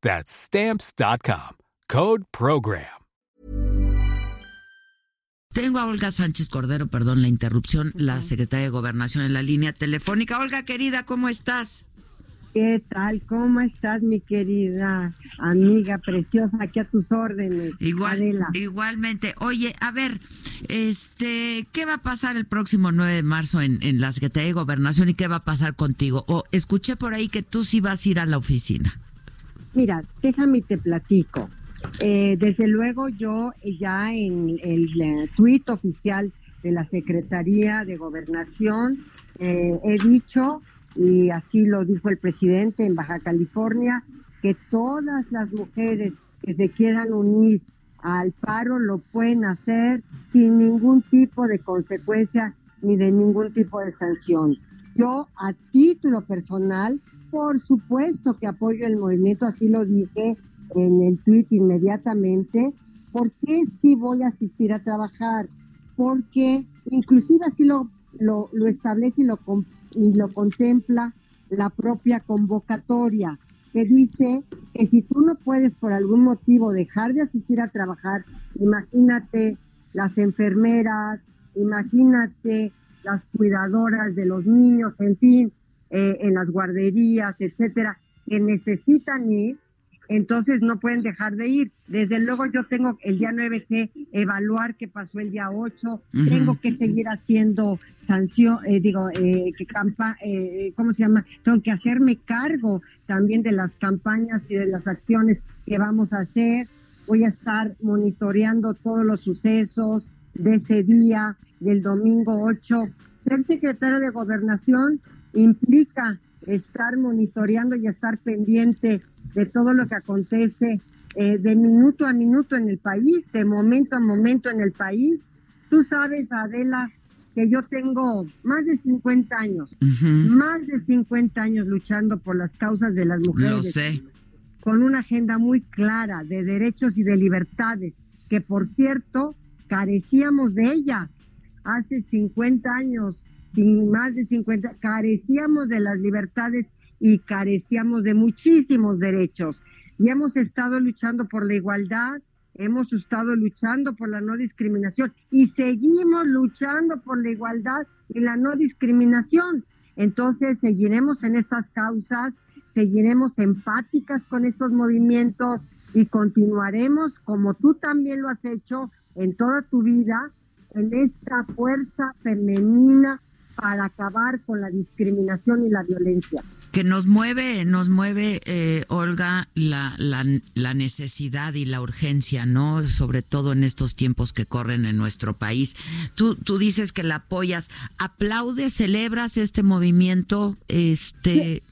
That's Stamps.com. Code Program. Tengo a Olga Sánchez Cordero, perdón la interrupción, la secretaria de Gobernación en la línea telefónica. Olga, querida, ¿cómo estás? ¿Qué tal? ¿Cómo estás, mi querida amiga preciosa? Aquí a tus órdenes. Igual, igualmente. Oye, a ver, este, ¿qué va a pasar el próximo 9 de marzo en, en la Secretaría de Gobernación y qué va a pasar contigo? O escuché por ahí que tú sí vas a ir a la oficina. Mira, déjame te platico. Eh, desde luego yo ya en el, eh, tuit oficial de la Secretaría de Gobernación eh, he dicho, y así lo dijo el presidente en Baja California, que todas las mujeres que se quieran unir al paro lo pueden hacer sin ningún tipo de consecuencia ni de ningún tipo de sanción. Yo a título personal por supuesto que apoyo el movimiento, así lo dije en el tweet inmediatamente. ¿Por qué sí voy a asistir a trabajar? Porque inclusive así lo, lo, establece y lo, y lo contempla la propia convocatoria, que dice que si tú no puedes por algún motivo dejar de asistir a trabajar, imagínate las enfermeras, imagínate las cuidadoras de los niños, en fin, eh, en las guarderías, etcétera, que necesitan ir, entonces no pueden dejar de ir. Desde luego yo tengo el día 9 que evaluar qué pasó el día 8, tengo que seguir haciendo sanción, eh, digo, eh, que campa, eh, ¿cómo se llama? Tengo que hacerme cargo también de las campañas y de las acciones que vamos a hacer. Voy a estar monitoreando todos los sucesos de ese día, del domingo 8. Ser secretario de gobernación implica estar monitoreando y estar pendiente de todo lo que acontece eh, de minuto a minuto en el país, de momento a momento en el país. Tú sabes, Adela, que yo tengo más de 50 años, más de 50 años luchando por las causas de las mujeres. Con una agenda muy clara de derechos y de libertades, que por cierto, carecíamos de ellas hace 50 años sin más de 50, carecíamos de las libertades y carecíamos de muchísimos derechos. Y hemos estado luchando por la igualdad, hemos estado luchando por la no discriminación y seguimos luchando por la igualdad y la no discriminación. Entonces seguiremos en estas causas, seguiremos empáticas con estos movimientos y continuaremos, como tú también lo has hecho en toda tu vida, en esta fuerza femenina para acabar con la discriminación y la violencia. Que nos mueve, nos mueve, eh, Olga, la, la, necesidad y la urgencia, ¿no? Sobre todo en estos tiempos que corren en nuestro país. Tú, tú dices que la apoyas, aplaudes, celebras este movimiento, este.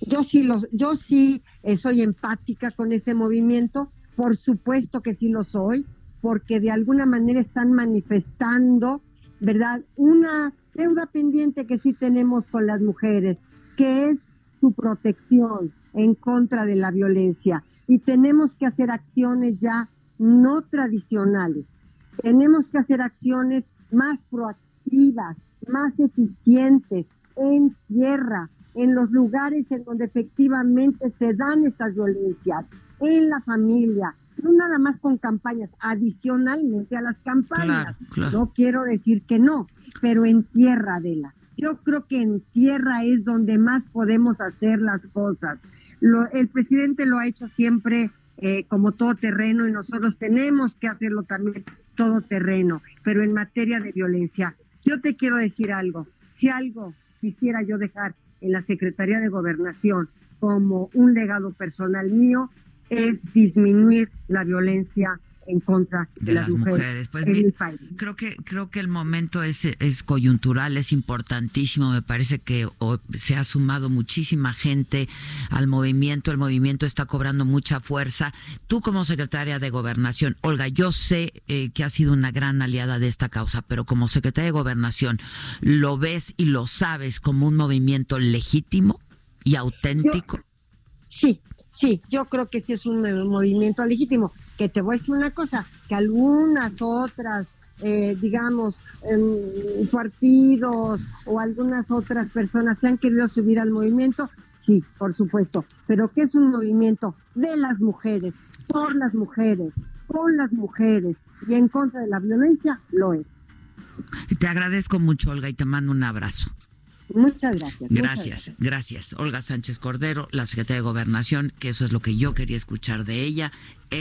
Yo sí, los, yo sí eh, soy empática con este movimiento, por supuesto que sí lo soy, porque de alguna manera están manifestando, ¿verdad? Una deuda pendiente que sí tenemos con las mujeres, que es su protección en contra de la violencia. Y tenemos que hacer acciones ya no tradicionales. Tenemos que hacer acciones más proactivas, más eficientes en tierra, en los lugares en donde efectivamente se dan estas violencias, en la familia, no nada más con campañas, adicionalmente a las campañas. No quiero decir que no, pero en tierra, de la. Yo creo que en tierra es donde más podemos hacer las cosas. el presidente lo ha hecho siempre eh, como todo terreno y nosotros tenemos que hacerlo también todoterreno, pero en materia de violencia. Yo te quiero decir algo, si algo quisiera yo dejar en la Secretaría de Gobernación como un legado personal mío, es disminuir la violencia en contra de, las, mujeres, pues, Creo que creo que el momento es, es coyuntural, es importantísimo. Me parece que se ha sumado muchísima gente al movimiento. El movimiento está cobrando mucha fuerza. Tú como secretaria de Gobernación, Olga, yo sé eh, que has sido una gran aliada de esta causa, pero como secretaria de Gobernación, ¿lo ves y lo sabes como un movimiento legítimo y auténtico? sí, sí, yo creo que sí es un movimiento legítimo que te voy a decir una cosa, que algunas otras, eh, digamos, em, partidos o algunas otras personas se han querido subir al movimiento, sí, por supuesto, pero que es un movimiento de las mujeres, por las mujeres, con las mujeres y en contra de la violencia, lo es. Te agradezco mucho, Olga, y te mando un abrazo. Muchas gracias. Gracias, gracias. Olga Sánchez Cordero, la secretaria de Gobernación, que eso es lo que yo quería escuchar de ella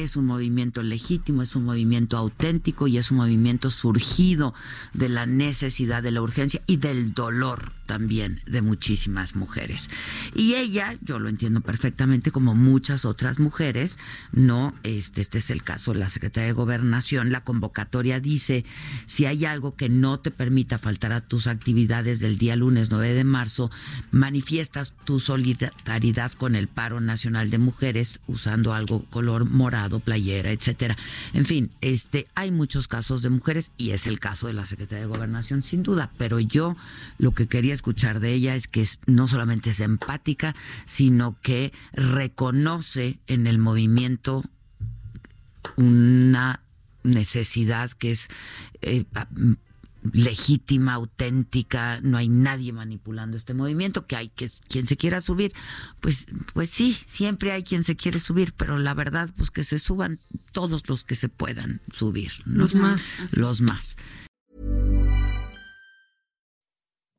es un movimiento legítimo, es un movimiento auténtico y es un movimiento surgido de la necesidad, de la urgencia y del dolor también de muchísimas mujeres. Y ella, yo lo entiendo perfectamente como muchas otras mujeres, no, este, este es el caso de la Secretaría de Gobernación, la convocatoria dice, si hay algo que no te permita faltar a tus actividades del día lunes 9 de marzo, manifiestas tu solidaridad con el paro nacional de mujeres usando algo color morado playera, etcétera. En fin, este hay muchos casos de mujeres y es el caso de la Secretaría de Gobernación sin duda, pero yo lo que quería escuchar de ella es que no solamente es empática, sino que reconoce en el movimiento una necesidad que es eh, legítima, auténtica, no hay nadie manipulando este movimiento, que hay que quien se quiera subir, pues pues sí, siempre hay quien se quiere subir, pero la verdad pues que se suban todos los que se puedan subir, los más, los más.